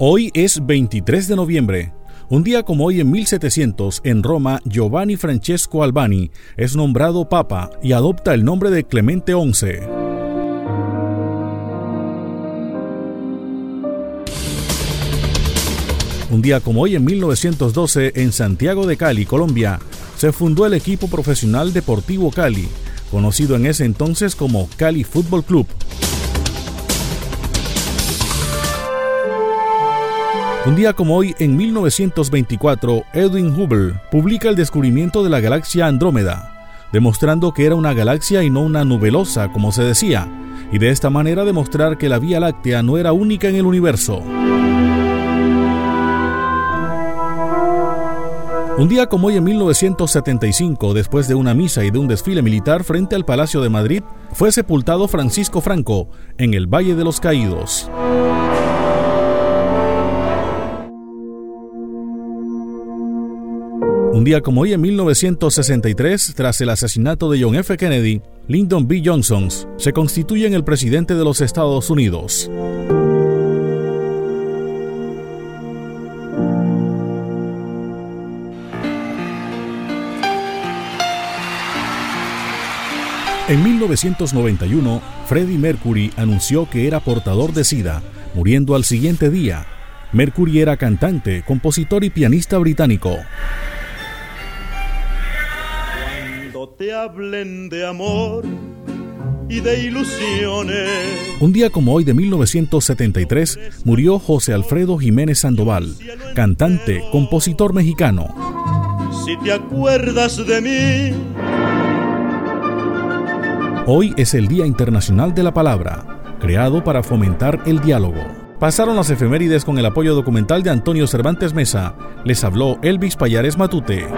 Hoy es 23 de noviembre. Un día como hoy en 1700, en Roma, Giovanni Francesco Albani es nombrado papa y adopta el nombre de Clemente XI. Un día como hoy en 1912, en Santiago de Cali, Colombia, se fundó el equipo profesional Deportivo Cali, conocido en ese entonces como Cali Fútbol Club. Un día como hoy, en 1924, Edwin Hubble publica el descubrimiento de la galaxia Andrómeda, demostrando que era una galaxia y no una nubelosa, como se decía, y de esta manera demostrar que la Vía Láctea no era única en el universo. Un día como hoy en 1975, después de una misa y de un desfile militar frente al Palacio de Madrid, fue sepultado Francisco Franco en el Valle de los Caídos. Un día como hoy en 1963, tras el asesinato de John F. Kennedy, Lyndon B. Johnson se constituye en el presidente de los Estados Unidos. En 1991, Freddie Mercury anunció que era portador de SIDA, muriendo al siguiente día. Mercury era cantante, compositor y pianista británico. Te hablen de amor y de ilusiones. Un día como hoy de 1973 murió José Alfredo Jiménez Sandoval, cantante, compositor mexicano. Si te acuerdas de mí. Hoy es el Día Internacional de la Palabra, creado para fomentar el diálogo. Pasaron las efemérides con el apoyo documental de Antonio Cervantes Mesa. Les habló Elvis Payares Matute.